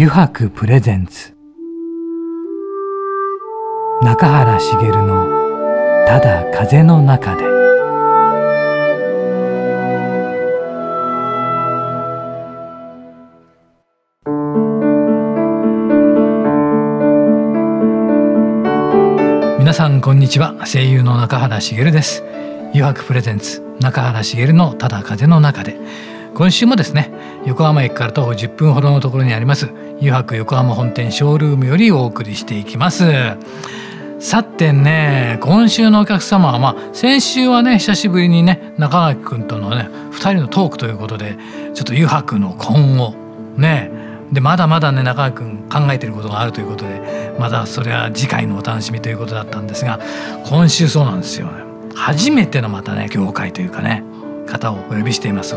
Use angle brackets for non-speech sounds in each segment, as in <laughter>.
油白プレゼンツ。中原茂の「ただ風の中で」皆さんこんにちは。声優の中原茂です。油白プレゼンツ。中原茂のただ風の中で。今週もですね横浜駅から徒歩10分ほどのところにあります油白横浜本店ショールームよりお送りしていきます。さてね今週のお客様はまあ先週はね久しぶりにね中垣君とのね2人のトークということでちょっと油白の今後ねでまだまだね中垣君考えてることがあるということでまだそれは次回のお楽しみということだったんですが今週そうなんですよ初めてのまたね業界というかね。方をお呼びしています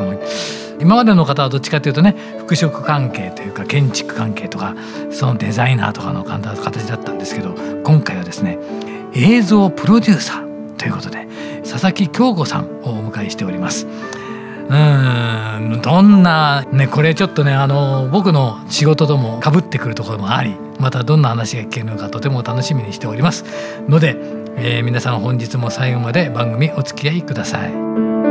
今までの方はどっちかというとね服飾関係というか建築関係とかそのデザイナーとかの形だったんですけど今回はですね映像プロデューサーということで佐々木京子さんをお迎えしております。うんどんなねこれちょっとねあの僕の仕事ともかぶってくるところもありまたどんな話が聞けるのかとても楽しみにしておりますので、えー、皆さん本日も最後まで番組お付き合いください。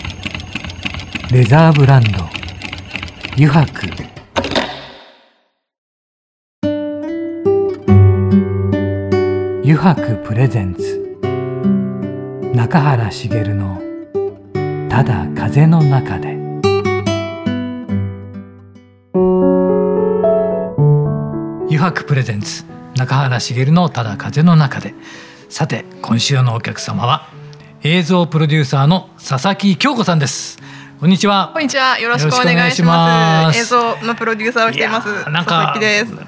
レザーブランド。油白油白プレゼンツ。中原茂の「ただ風の中で」油白プレゼンツ。中原茂の「ただ風の中で」さて今週のお客様は映像プロデューサーの佐々木京子さんです。こんにちは。こんにちは。よろしくお願いします。映像のプロデューサーをしています。なんか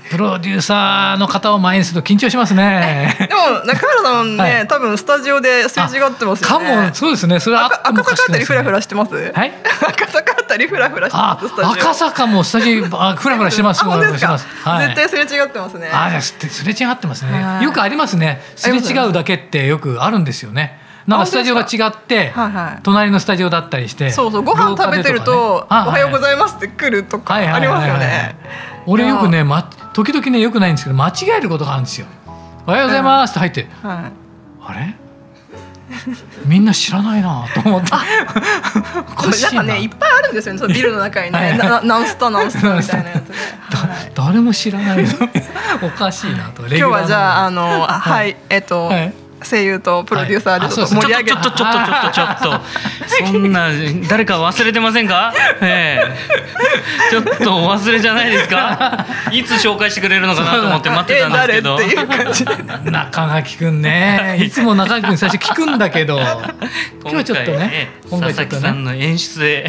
プロデューサーの方を前にすると緊張しますね。<laughs> でも中原さんね、はい、多分スタジオですれ違ってますよね。かもそうですね。それは赤坂あたりフラフラしてます？はい。赤坂あたりフラフラしてます。赤坂もスタジオあフラフラしてます。本当ですか？絶対すれ違ってますね。あすれ違ってますね。よくありますね。すれ違うだけってよくあるんですよね。なんかスタジオが違って、はいはい、隣のスタジオだったりしてそうそうご飯食べてると「おはようございます」って来るとかありますよね。俺よくね、ま、時々ねよくないんですけど間違えることがあるんですよ。おはようございますって入って、はい、あれ？みんな知らないなと思って。な。んかねいっぱいあるんですよねそのビルの中にね。ナンスタナンスタみたいなやつで、誰も知らないおかしいなと。今日はじゃああのはい。えっと、はい声優とプロデューサーでちょっと盛り上げちょっとちょっとちょっとちょっと。そんな誰か忘れてませんか、ええ、ちょっと忘れじゃないですか？いつ紹介してくれるのかなと思って待ってたんですけど。中垣くんね。いつも中垣くん最初聞くんだけど。今日ちょっとね佐々木さんの演出で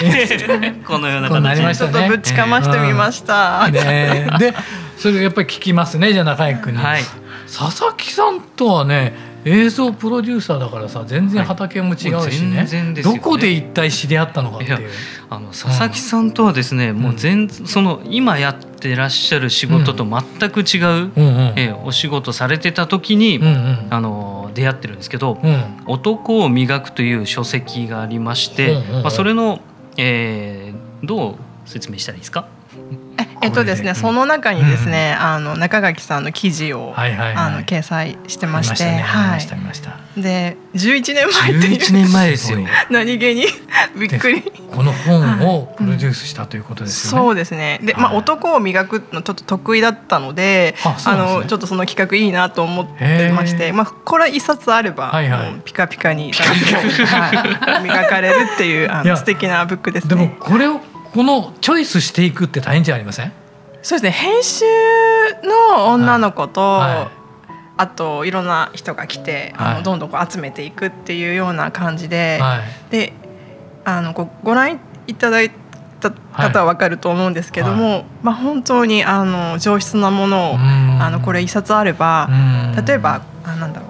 このような形にちょっとぶちかましてみました、ね、でそれやっぱり聞きますねじゃあ中垣くんに、はい、佐々木さんとはね映像プロデューサーだからさ全然畑も違うしね。はいね、どこで一体知り合ったのかっていう。あの佐々木さんとはですね、うん、もう全その今やってらっしゃる仕事と全く違う、うんうん、えお仕事されてた時に、うんうん、あの出会ってるんですけど「うん、男を磨く」という書籍がありまして、うんうんうん、まあ、それの、えー、どう説明したらいいですか？えっとですね、その中にですね、あの中垣さんの記事を、あの掲載してまして、はい。で、十一年前十一年前ですよ。<laughs> 何気に <laughs> びっくり。この本をプロデュースしたということですそうですね。で、まあ男を磨くのちょっと得意だったので、あのちょっとその企画いいなと思ってまして、まあこれ一冊あればピカピカに磨かれるっていうあの素敵なブックですでもこれをこのチョイスしていくって大変じゃありません？そうですね。編集の女の子と、はい。はい、あといろんな人が来て、はい、あのどんどんこう集めていくっていうような感じで、はい、であのごご覧いただいた方は分かると思うんですけども、はい、まあ、本当にあの上質なものをあのこれ一冊あれば例えばあなんだろ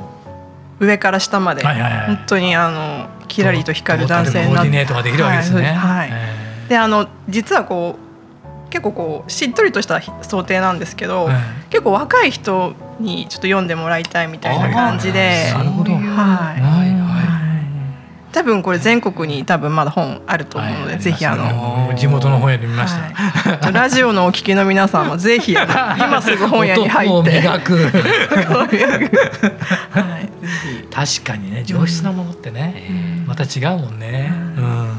う上から下まで本当にあのキラリと光る男性になって。はい、であの実はこう結構こうしっとりとした想定なんですけど、結構若い人にちょっと読んでもらいたいみたいな感じで。なるほど。はい。はい多分これ全国に多分まだ本あると思うので、ぜひあの地元の本屋で見ました、ラジオのお聞きの皆さんもぜひ今すぐ本屋に入って。磨く。<laughs> はい、確かにね上質なものってね、また違うもんね、うん、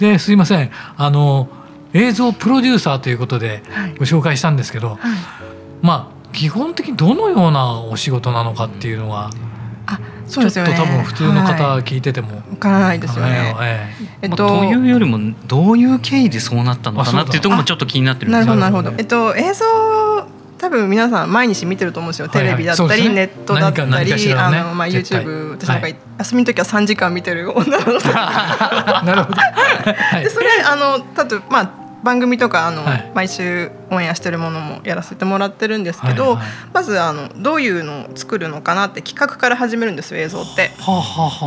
ですいません。あの映像プロデューサーということでご紹介したんですけど、はい、まあ基本的にどのようなお仕事なのかっていうのは、あそうですよね、ちょっと多分普通の方聞いてても、わ、からないですよね。えっと、というよりもどういう経緯でそうなったのかなっていうところもちょっと気になってるんですなるほどなるほど。えっと映像多分皆さん毎日見てると思うんですよ、テレビだったり、ネットだったり、あのまあ YouTube 私なんか、休みの時は3時間見てる女の子 <laughs> なるほど、でそれあのたとまあ番組とかあの、はい、毎週オンエアしてるものもやらせてもらってるんですけど、まずあのどういうのを作るのかなって企画から始めるんですよ映像って。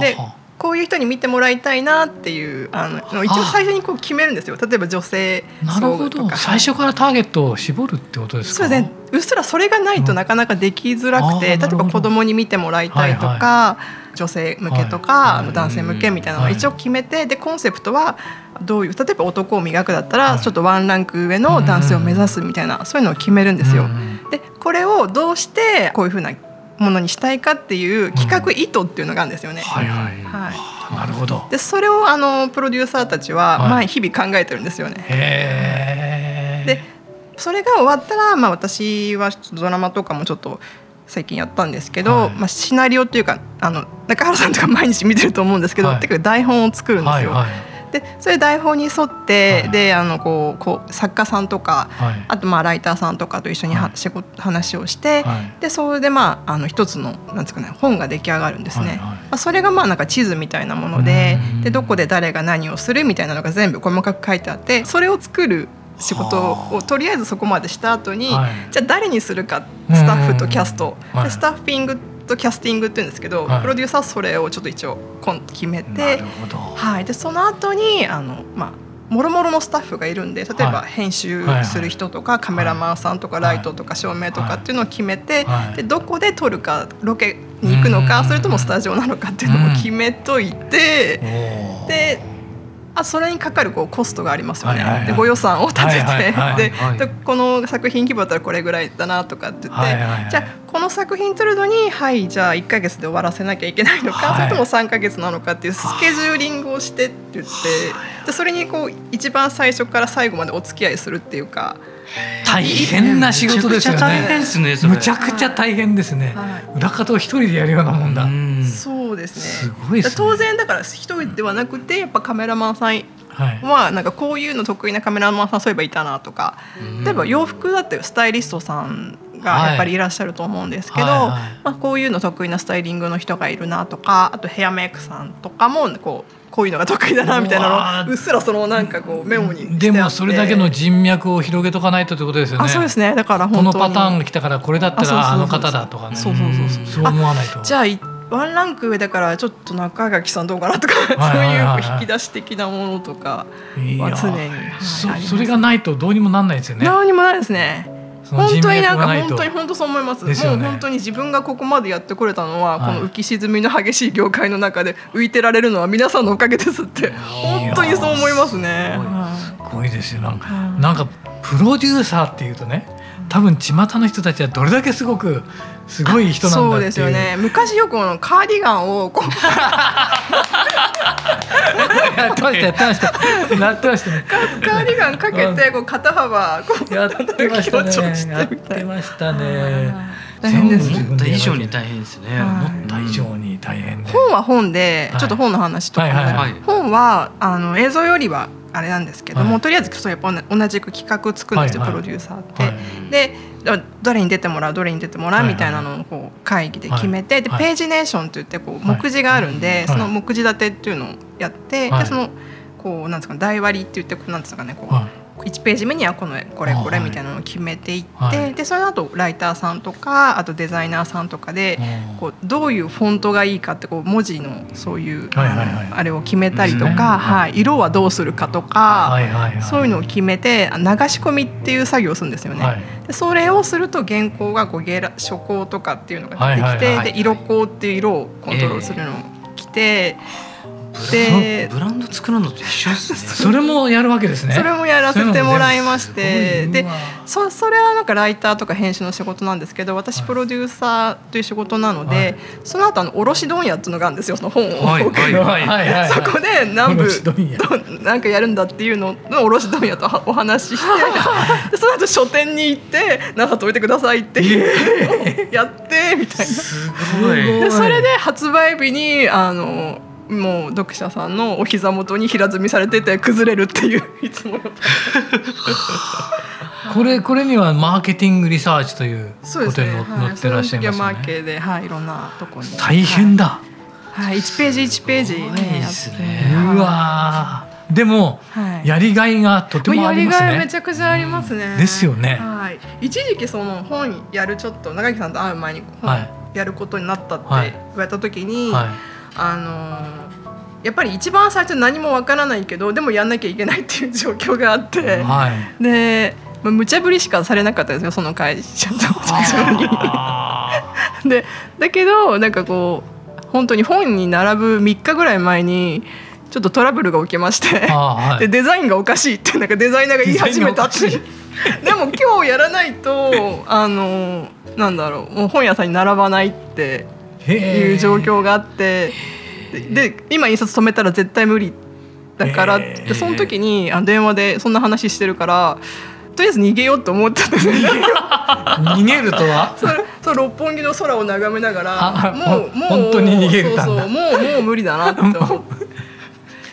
でこういう人に見てもらいたいなっていうあの一応最初にこう決めるんですよ。例えば女性層とか。最初からターゲットを絞るってことですか？そうですね。うっすらそれがないとなかなかできづらくて、うん、例えば子供に見てもらいたいとか、はいはい、女性向けとか、はい、男性向けみたいなのを一応決めてでコンセプトはどういう例えば男を磨くだったらちょっとワンランク上の男性を目指すみたいなそういうのを決めるんですよ。でこれをどうしてこういうふうなものにしたいかっていう企画意図っていうのがあるんですよね。はいはい。はい。なるほど。でそれをあのプロデューサーたちはまあ日々考えてるんですよね。へでそれが終わったらまあ私はドラマとかもちょっと最近やったんですけど、はい、まあ、シナリオっていうかあの中原さんとか毎日見てると思うんですけど、はい、てか台本を作るんですよ。はいはいでそれ台本に沿って、はい、であのこうこう作家さんとか、はい、あとまあライターさんとかと一緒には、はい、仕事話をして、でそれでまああの一つのなんですかね本が出来上がるんですね。はいはい、まあ、それがまあなんか地図みたいなものででどこで誰が何をするみたいなのが全部細かく書いてあってそれを作る仕事をとりあえずそこまでした後に、じゃあ誰にするかスタッフとキャスト、でスタッフィングとキャスティングって言うんですけど、はい、プロデューサーはそれをちょっと一応決めてはい、でその後にあのまあもろもろのスタッフがいるんで例えば編集する人とか、カメラマンさんとかライトとか照明とかっていうのを決めて、でどこで撮るかロケに行くのかそれともスタジオなのかっていうのも決めといて、であそれにかかるこうコストがありますよね、はいはいはい、でご予算を立てて、はいはいはい、でこの作品規模だったらこれぐらいだなとかって言って、はいはいはい、じゃあこの作品撮るのにはいじゃあ1か月で終わらせなきゃいけないのか、はい、それとも3か月なのかっていうスケジューリングをしてって言ってでそれにこう一番最初から最後までお付き合いするっていうか。大変な仕事ですよね。むちゃくちゃ大変ですね。裏方を一人でやるようなもんだ。そうですね。すごい、ね、当然だから一人ではなくてやっぱカメラマンさんはなんかこういうの得意なカメラマンさんそういえばいたなとか、例えば洋服だってスタイリストさんがやっぱりいらっしゃると思うんですけど、まあ、こういうの得意なスタイリングの人がいるなとかあとヘアメイクさんとかもこうこういうのが得意だなみたいなのうっすらそのなんかこうメモにでもそれだけの人脈を広げとかないとということですよね。あそうですねだからこのパターンが来たからこれだったらあの方だとかね。そうそうそうそうそう思わないと。じゃあワンランク上だからちょっと中垣さんどうかなとか、そういう引き出し的なものとかは常に、そそれがないとどうにもなんないですよね。どうにもないですね。本当になんか本当に本当そう思います。すね、もう本当に自分がここまでやってこれたのは、この浮き沈みの激しい業界の中で浮いてられるのは皆さんのおかげですって本当にそう思いますね。すごい。ですよ。なんか、なんかプロデューサーっていうとね多分巷の人たちはどれだけすごくすごい人なんだそうですよね。昔よくのカーディガンをこう <laughs> やってましたやってましたなってましたねカーディガンかけてこう肩幅こうやってましたね。やってましたね。大変です思った以上に大変ですね。思った以上に大変本は本でちょっと本の話とか、本はあの映像よりはあれなんですけども、はい、とりあえずそうやっぱ同じく企画作るんですよ、はいはい、プロデューサーって。はい、でどれに出てもらうどれに出てもらうみたいなのをこう会議で決めて、でページネーションといってこう目次があるんで、その目次立てっていうのをやって、でそのこうなんですか台割りって言ってなんですかねこう。1ページ目にはこのこれこれみたいなのを決めていって、はい、でその後ライターさんとかあとデザイナーさんとかでこうどういうフォントがいいかってこう文字のそういうあれを決めたりとか、はい、色はどうするかとか、そういうのを決めて流し込みっていう作業をするんですよね。でそれをすると原稿がこうゲラ初稿とかっていうのが出てきて、で色稿っていう色をコントロールするのを来て。でブランド作るのと一緒ですね。<laughs> それもやるわけですね。それもやらせてもらいましてでそそれはなんかライターとか編集の仕事なんですけど私プロデューサーという仕事なので、はい、その後あの卸問屋っていうのがあるんですよその本を、はいはいはい、<laughs> そこで南部なんかやるんだっていうのの卸問屋とお話しして <laughs> でその後書店に行って「何冊置いてください」ってやってみたいな。すごい。でそれで発売日にあのもう読者さんのお膝元に平積みされてて崩れるっていう <laughs> いつもの <laughs> これこれにはマーケティングリサーチということに載ってらっしゃいますね。マーケではいいろんなとこに大変だ。はい一、ページ一ページねやって。うわでも、はい、やりがいがとてもありますね。やりがいめちゃくちゃありますね。ですよね。はい。一時期その本やるちょっと長木さんと会う前に本やることになったって言われた時に。はいはいあのやっぱり一番最初何もわからないけどでもやんなきゃいけないっていう状況があって、はい、で無茶ぶりしかされなかったですよその会社と社長に。<laughs> でだけどなんかこう本当に本に並ぶ3日ぐらい前にちょっとトラブルが起きまして、はい、でデザインがおかしいってなんかデザイナーが言い始めたって <laughs> でも今日やらないとあのなんだろうもう本屋さんに並ばないっていう状況があってで今印刷止めたら絶対無理だからでその時にあ電話でそんな話してるからとりあえず逃げようと思ったんです逃げるとは？<laughs> そう六本木の空を眺めながらもうもう本当に逃げるそうそうもうもう無理だなって思って。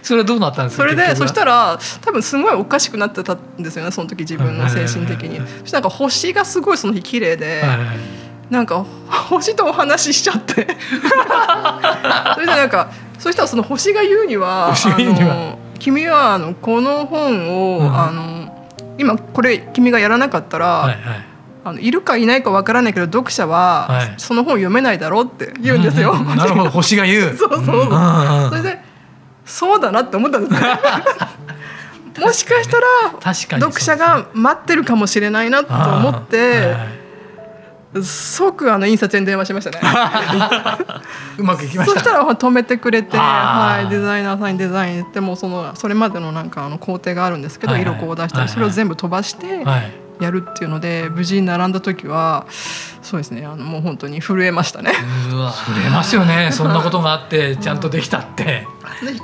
それはどうなったんですかそれでそしたら多分すごいおかしくなってたんですよねその時自分の精神的に。そしたら星がすごいその日綺麗で、はいはいなんか星とお話ししちゃって。<laughs> それでなんかそしたらその星が言うには「あの君はあのこの本を、うん、あの今これ君がやらなかったら、はいはい。あのいるかいないかわからないけど読者はその本読めないだろうって言うんですよ。なるほど。星が言う。<laughs> そうそう。うん、それでそうだなって思ったんですね。<laughs> もしかしたら読者が待ってるかもしれないなと思って。即あの印刷に電話しましたね。<laughs> うまくいきましたそしたら止めてくれて、はい、デザイナーさんにデザインってもそのそれまでのなんかあの工程があるんですけど、はいはい、色こう出したり、それを全部飛ばして、はいやるっていうので無事に並んだ時はそうですねあのもう本当に震えましたね。震えますよね。そんなことがあってちゃんとできたって。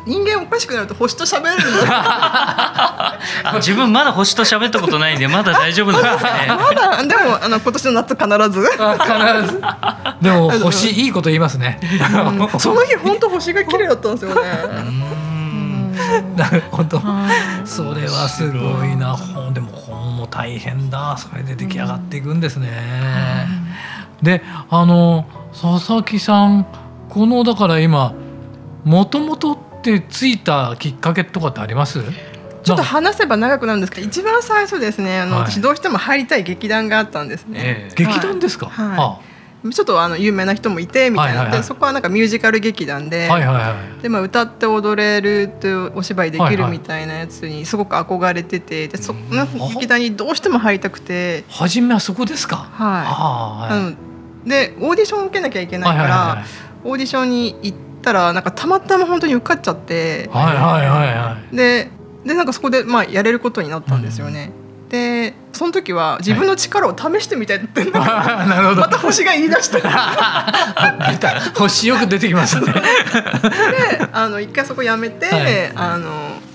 人間おかしくなると星と喋れる <laughs> 自分まだ星と喋ったことないんでまだ大丈夫なんですね。まだでもあの今年の夏必ず。必ず。でも <laughs> 星いいこと言いますね、うん、その日本当星が綺麗だったんですよね。なるほど、それはすごいな本でも本も大変だそれで出来上がっていくんですね。であの佐々木さんこのだから今もともとってついたきっかけとかってあります？ちょっと話せば長くなるんですけど一番最初ですねあの、はい、私どうしても入りたい劇団があったんですね。えー、劇団ですか、はい、あちょっとあの有名な人もいてみたいな、はいはいはい、そこはなんかミュージカル劇団ではいはいはい、でまあ、歌って踊れるってお芝居できるみたいなやつにすごく憧れててでその劇団にどうしても入りたくて。初めはそこですか？はい、はい、でオーディションを受けなきゃいけないから、はいはいはい、オーディションに行ったらなんかたまたま本当に受かっちゃって、はいはいはいはい、ででなんかそこでまあやれることになったんですよね。うんでその時は自分の力を試してみたいって、はい、なるほど。また星が言い出した。<laughs> 星よく出てきますね。であの一回そこやめて、はい、あの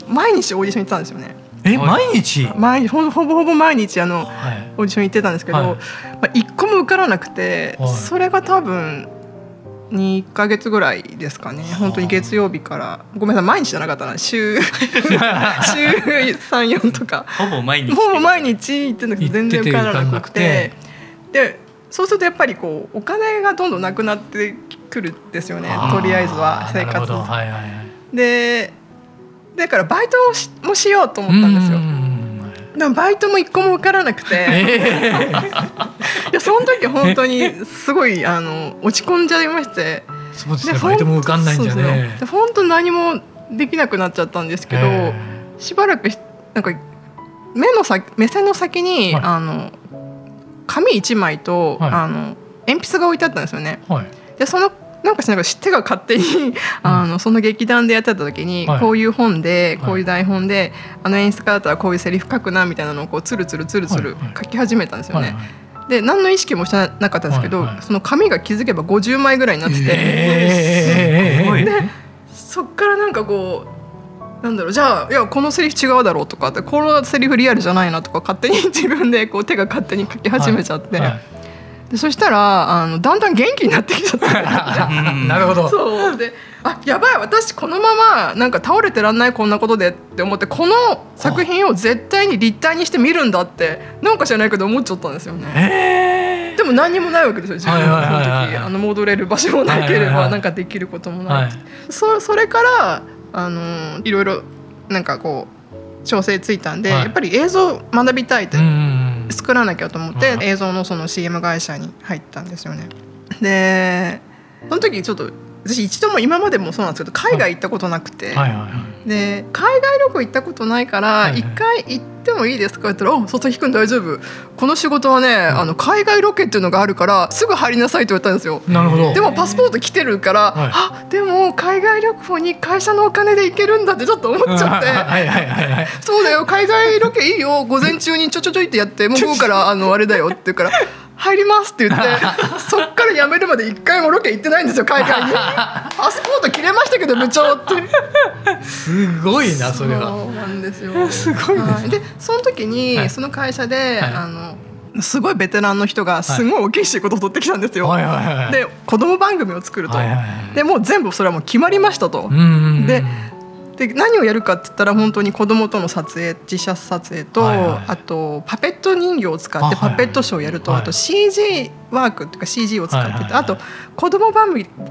毎日オーディション行ったんですよね。え毎日？毎ほぼほぼ毎日あの、はい、オーディション行ってたんですけど、はい、まあ、一個も受からなくて、それが多分2か月ぐらいですかね。本当に月曜日から。ごめんなさい毎日じゃなかったな。週 <laughs> 週34とか。ほぼ毎日ほぼ毎日行ってんだけど全然受からなくて。でそうするとやっぱりこうお金がどんどんなくなってくるんですよね。とりあえずは生活、は。いはいはい、でだからバイトもしもしようと思ったんですよ。でもバイトも一個も受からなくて、えー、<laughs> いやその時本当にすごいあの落ち込んじゃいまして。そうですねバイトも受かんないんじゃね。本当何もできなくなっちゃったんですけど、えー、しばらくなんか目の先目線の先に、はい、あの紙一枚と、はい、あの鉛筆が置いてあったんですよね。はい、でそのなんかしなんか手が勝手にあのその劇団でやってた時に、こういう本でこういう台本で、あの演出家だったらこういうセリフ書くなみたいなのをこうつるつるつるつる書き始めたんですよね。で何の意識もしてなかったんですけど、その紙が気づけば50枚ぐらいになってて、えー、でそっからなんかこうなんだろうじゃあいやこのセリフ違うだろうとかってこのセリフリアルじゃないなとか勝手に自分でこう手が勝手に書き始めちゃって。はい。はいでそしたらあのだんだん元気になってきちゃった <laughs> なるほど。そう。であやばい私このままなんか倒れてらんないこんなことでって思ってこの作品を絶対に立体にして見るんだってなんか知らないけど思っちゃったんですよね。でも何にもないわけですよ自分はその時あの戻れる場所もなければなんかできることもない、はい、そそれからあのいろいろなんかこう調整ついたんで、はい、やっぱり映像学びたいって。うん作らなきゃと思って映像のその CM 会社に入ったんですよね。でその時ちょっと私一度も今までもそうなんですけど海外行ったことなくて、はいはいはい、で海外旅行行ったことないから一回行ってもいいですか?」って言ったら「お佐々木君大丈夫。この仕事はね、あの海外ロケっていうのがあるからすぐ入りなさい」と言われたんですよ。なるほど。でもパスポート来てるから、はい、あでも海外旅行に会社のお金で行けるんだってちょっと思っちゃって「<laughs> そうだよ海外ロケいいよ。午前中にちょちょちょいってやってもう午後からあのあれだよ」って言うから入りますって言って <laughs> そっから辞めるまで一回もロケ行ってないんですよ海外に。<laughs> パスポート切れましたけど部長って。すごいなそれは。そうなんですよ。<laughs> すごいです、でその時に、その会社で、はい、あのすごいベテランの人がすごい大きい仕事を取ってきたんですよ。はいはいはい、で子供番組を作ると、はいはいはい、でもう全部それはもう決まりましたと。でで何をやるかって言ったら本当に子供との撮影実写撮影と、はいはい、あとパペット人形を使ってパペットショーをやるとあ,、と CG ワークっていうか CG を使ってて、はいはい、あと子供番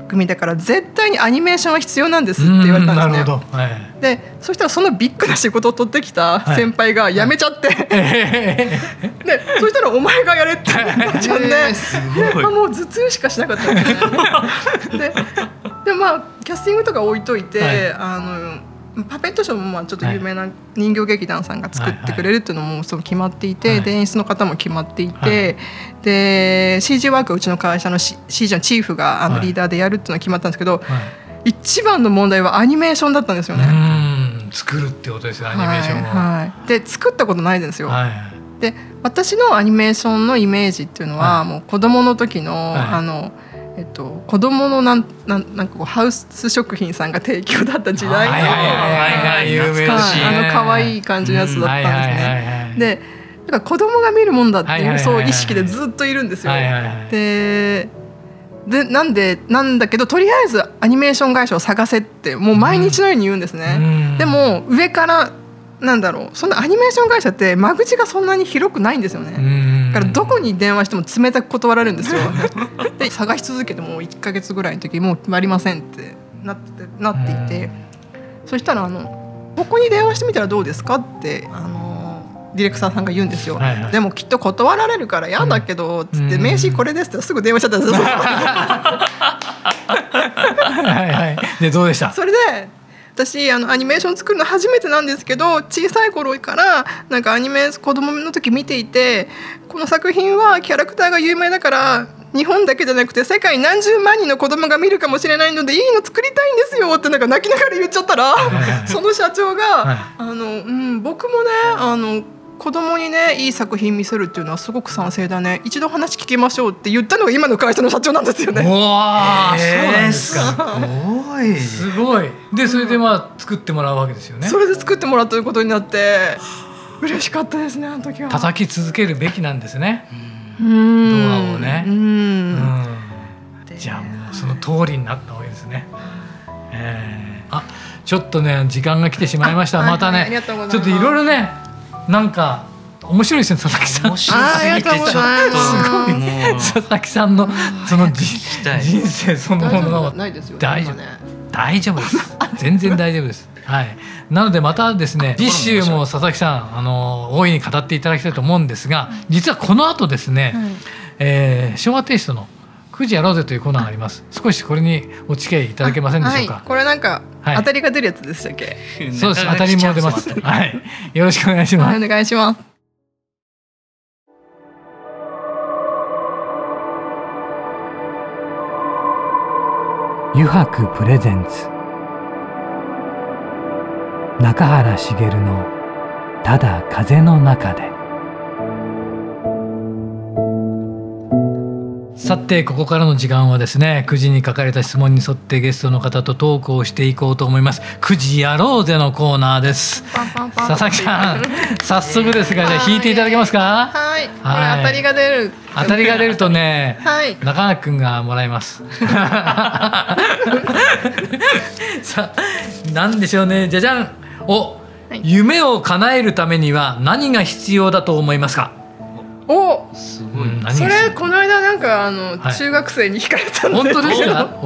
組だから絶対にアニメーションは必要なんですって言われたんですね。はい、でそしたらそのビッグな仕事を取ってきた先輩が辞めちゃって、はい、でそしたらお前がやれってなっちゃって、<laughs> えー、もう頭痛しかしなかった。ん <laughs> ですね。ででまあキャスティングとか置いといて、あのパペットショーもまあちょっと有名な人形劇団さんが作ってくれるっていうのもその決まっていて、はい。はい、で演出の方も決まっていて、はい、で CG ワークはうちの会社の CG のチーフがあのリーダーでやるっていうのが決まったんですけど、はい、一番の問題はアニメーションだったんですよね。作るってことですよアニメーションを。はい、で作ったことないんですよ。で私のアニメーションのイメージっていうのは、もう子供の時の、あの。えっと、子供のなんなんなんかこうハウス食品さんが提供だった時代のあの可愛い感じのやつだったんですね。でだから子供が見るもんだっていうそう意識でずっといるんですよ。ででなんでなんだけどとりあえずアニメーション会社を探せってもう毎日のように言うんですね。でも上からなんだろうそんなアニメーション会社って間口がそんなに広くないんですよね。だからどこに電話しても冷たく断られるんですよ。<laughs> で探し続けてもう1か月ぐらいの時もう決まりませんってなってなっていて。そしたらあの「ここに電話してみたらどうですか?」ってあのディレクターさんが言うんですよ、はいはい、でもきっと断られるから嫌だけど、つって名刺これですってすぐ電話しちゃったんですよ。<laughs> はいはい。でどうでした？それで私あのアニメーション作るの初めてなんですけど小さい頃からなんかアニメ子供の時見ていてこの作品はキャラクターが有名だから日本だけじゃなくて世界何十万人の子供が見るかもしれないのでいいの作りたいんですよってなんか泣きながら言っちゃったらその社長が、あのうん、僕もねあの子供にねいい作品見せるっていうのはすごく賛成だね一度話聞きましょうって言ったのが今の会社の社長なんですよね。わそうなんですか。すごい。すごい。でそれでまあ作ってもらうわけですよね。それで作ってもらうということになって嬉しかったですねあの時は。叩き続けるべきなんですね。ドアをね。うん。じゃあもうその通りになったわけですね。えー、あちょっとね時間が来てしまいました。またねちょっといろいろねなんか面白いですね佐々木さん。面白すぎてちょっと。すごい。佐々木さんのその人生そのものが大丈夫大丈夫です。全然大丈夫です。はい。なのでまたですね次週も佐々木さんあの大いに語っていただきたいと思うんですが実はこの後ですね、はい、えー、昭和テイストの9時やろうぜというコーナーがあります。少しこれにお付き合いいただけませんでしょうか、はい、これなんか、はい、当たりが出るやつでしたっけ？そうです。当たりも出ます。<laughs> はい。よろしくお願いします、お願いします。油白プレゼンツ。中原茂の「ただ風の中で」さてここからの時間はですね9時に書かれた質問に沿ってゲストの方とトークをしていこうと思います。9時やろうぜのコーナーです。佐々木さん <laughs> 早速ですがじゃあ引いていただけますか？はい。はい。当たりが出る。当たりが出るとね、<laughs> はい、中川君がもらいます。<laughs> さあなんでしょうね。じゃじゃんお、はい、夢を叶えるためには何が必要だと思いますか？おすごい、うん、それこの間なんかあの、はい、中学生に聞かれたんです本当ですか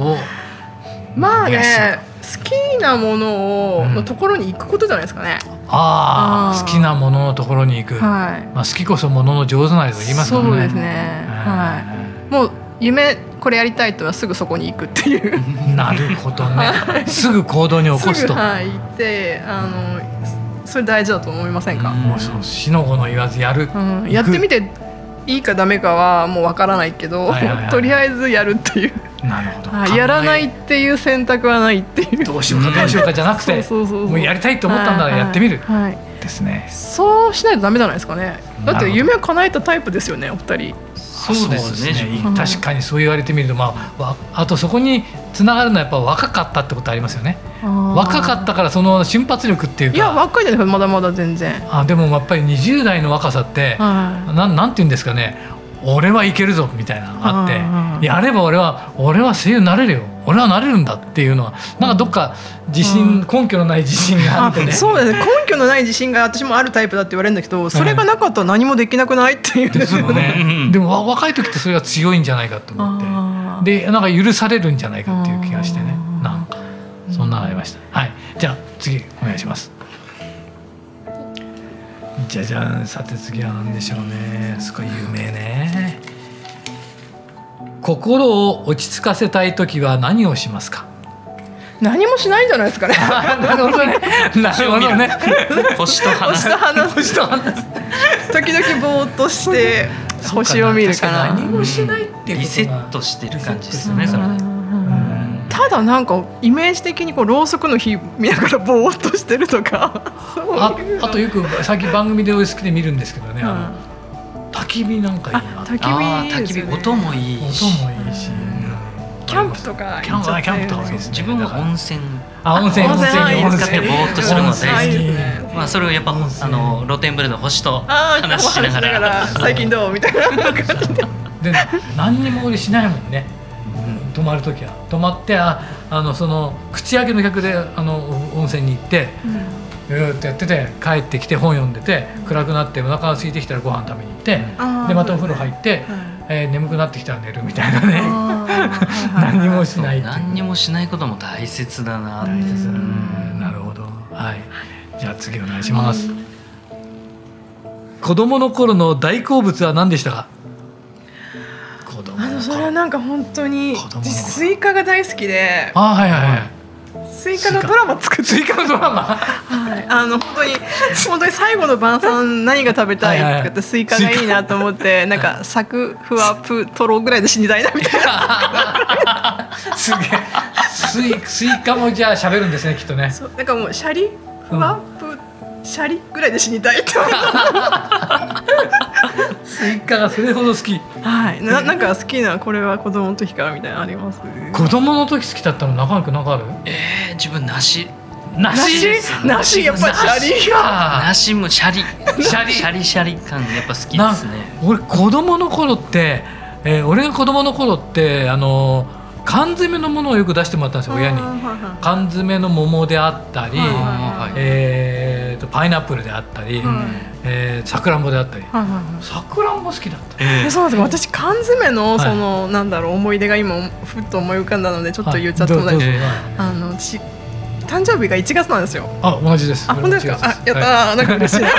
まあね好きなものを、のところに行くことじゃないですかね。ああ好きなもののところに行く。はい。まあ好きこそものの上手なりと言いますかね。そうですね。はい。もう夢これやりたいとはすぐそこに行くっていう。<laughs> なるほどね。すぐ行動に起こすと。はい。行ってあのそれ大事だと思いませんか？もうそう死の子の言わずやる。うん、やってみていいかダメかはもうわからないけど、はいはいはい、<laughs> とりあえずやるっていう。なるほど。やらないっていう選択はないっていう。<laughs> どうしようかどうしようかじゃなくて、そうそうそうもうやりたいと思ったんだらやってみる。はい。ですね。そうしないとダメじゃないですかね。だって夢を叶えたタイプですよね、お二人。そうですね確かにそう言われてみると、まあ、あとそこにつながるのはやっぱ若かったってことありますよね若かったからその瞬発力っていうか。いや若いですまだまだ全然。あでもやっぱり20代の若さって、はい、なんなんて言うんですかね。俺はいけるぞみたいなのがあってやれば俺は俺は声優になれるよ。俺はなれるんだっていうのはなんかどっか自信、根拠のない自信があってね。そうですね。根拠のない自信が私もあるタイプだって言われるんだけどそれがなかったら何もできなくないっていうんですよね。<laughs> でも若い時ってそれが強いんじゃないかと思って。でなんか許されるんじゃないかっていう気がしてねそんなのありました。はいじゃあ次お願いします。じゃじゃんさて次は何でしょうねすごい有名ね心を落ち着かせたい時は何をしますか？何もしないんじゃないですかね。<laughs> なるほどね。<laughs> なるほどね。星と話す。星と話す。時々ぼーっとして星を見るかな。何もしないってリセットしてる感じですよね。それ。ただなんかイメージ的にこうろうそくの火見ながらぼーっとしてるとか。ああとよく最近番組でお好きで見るんですけどね、うん、あの焚き火なんかいいな焚き火、焚き火音もいいし。音もいいし、キャンプとかキャンプキャンプとかいいです、ね、自分は温泉。あ温泉温泉温泉。でぼーっとするの大好き、ね、まあそれをやっぱあの露天風呂の星と話しながら。最近どう？みたいな感じで。で何にも俺しないもんね泊まる時は。泊まってああのその口開けの客であの温泉に行って、うん、ーってやってて帰ってきて本読んでて暗くなってお腹が空いてきたらご飯食べに行って、でまたお風呂入って、えー、眠くなってきたら寝るみたいなね。<laughs> 何もしない何にもしないことも大切だな大切なるほど。はい。じゃあ次お願いします、子供の頃の大好物は何でしたか？あのそれはなんか本当にスイカが大好きであはいはいはい。スイカのドラマ作って。スイカのドラマ？はい。あの本当に本当に最後の晩餐何が食べたいって言ってスイカがいいなと思ってなんかサクふわプトロぐらいで死にたいなみたいな。<laughs> すげえ。スイスイカもじゃあ喋るんですねきっとね。そう。なんかもうシャリ？ふわプシャリぐらいで死にたいって <laughs> スイカがそれほど好き。はい。ななんか好きなこれは子供の時からみたいなあります？子供の時好きだったの中くなんかある？えー、自分梨。梨？梨？やっぱシャリが。梨もシャリ。シャリシャリシャリ感やっぱ好きですね。俺子供の頃って、えー、俺が子供の頃ってあの缶詰のものをよく出してもらったんですよ親に。缶詰の桃であったり、はい、えーと、パイナップルであったり、はい、えー、さくらんぼであったり。さくらんぼ好きだった、えー、そうです。私缶詰のその、はい、なんだろう思い出が今ふっと思い浮かんだのでちょっと言っちゃっても大丈夫、あの私誕生日が1月なんですよ。あ、同じです。あ、本当ですか？あ、やったー、はい、なんか嬉しいな。で、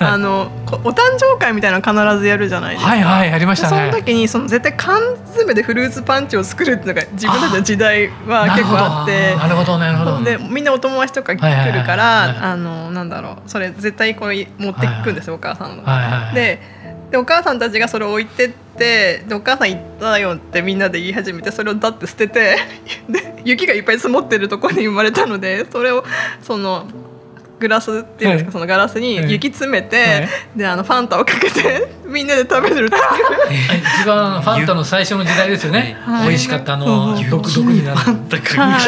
あのお誕生会みたいなの必ずやるじゃないですか。はいはい、やりましたね。その時にその絶対缶詰でフルーツパンチを作るっていうのが自分たちの時代は結構あって、なるほどなるほど。で、みんなお友達とか来るから、あのなんだろう、それ絶対これ持っていくんですよ、お母さんの。はいはい、で。でお母さんたちがそれを置いてってでお母さん行ったよってみんなで言い始めてそれをだって捨てて <laughs> で雪がいっぱい積もってるところに生まれたのでそれをそのグラスっていうんですか、はい、そのガラスに雪詰めて、はい、であのファンタをかけてみんなで食べる <laughs> 一番ファンタの最初の時代ですよね、はい、美味しかったの独特になる、は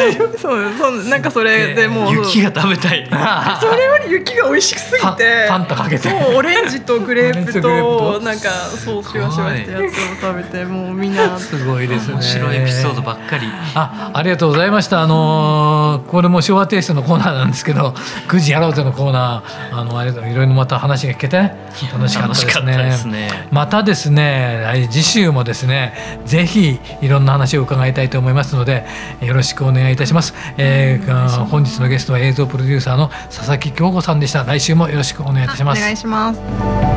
い、そうそうなんかそれでもう。雪が食べたい。<laughs> それより雪が美味しすぎてファンタかけて。オレンジとグレープとなんかそうシュワシュワってやつを食べてもうみんな。すごいですね。面白いエピソードばっかり。あありがとうございました。あのー、これも昭和テイストのコーナーなんですけど <laughs> 9時やろうぜのコーナー。あのあれいろいろまた話が聞けて、ね、楽しかったですね。ねまたですね次週もですねぜひいろんな話を伺いたいと思いますのでよろしくお願いいたします。えー、本日のゲストは映像プロデューサーの佐々木京子さんでした。来週もよろしくお願いいたします。お願いします。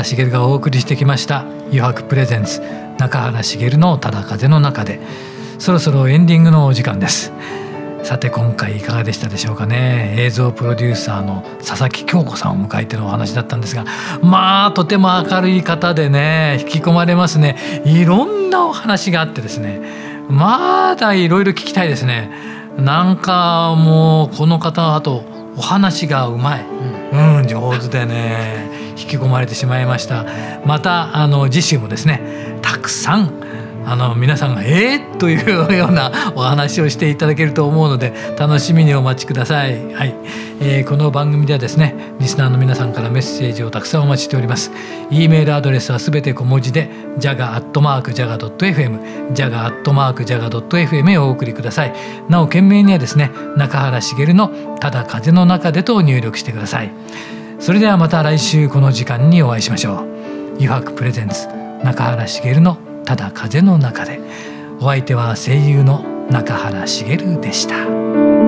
原茂がお送りしてきました余白プレゼンツ中原茂のただ風の中でそろそろエンディングのお時間です。さて今回いかがでしたでしょうかね。映像プロデューサーの佐々木京子さんを迎えてのお話だったんですがまあとても明るい方でね引き込まれますね。いろんなお話があってですねまだいろいろ聞きたいですね。なんかもうこの方あとお話がうまい、うん、うん、上手でね。引き込まれてしまいました。またあの次週もですねたくさんあの皆さんが「えー!」というようなお話をしていただけると思うので楽しみにお待ちください、はい。えー、この番組ではですねリスナーの皆さんからメッセージをたくさんお待ちしております。e メールアドレスはすべて小文字で jaga.jaga.fm jaga.jaga.fm へお送りください。なお件名にはですね中原茂の「ただ風の中で」と入力してください。それではまた来週この時間にお会いしましょう油白プレゼンツ中原茂のただ風の中でお相手は声優の中原茂でした。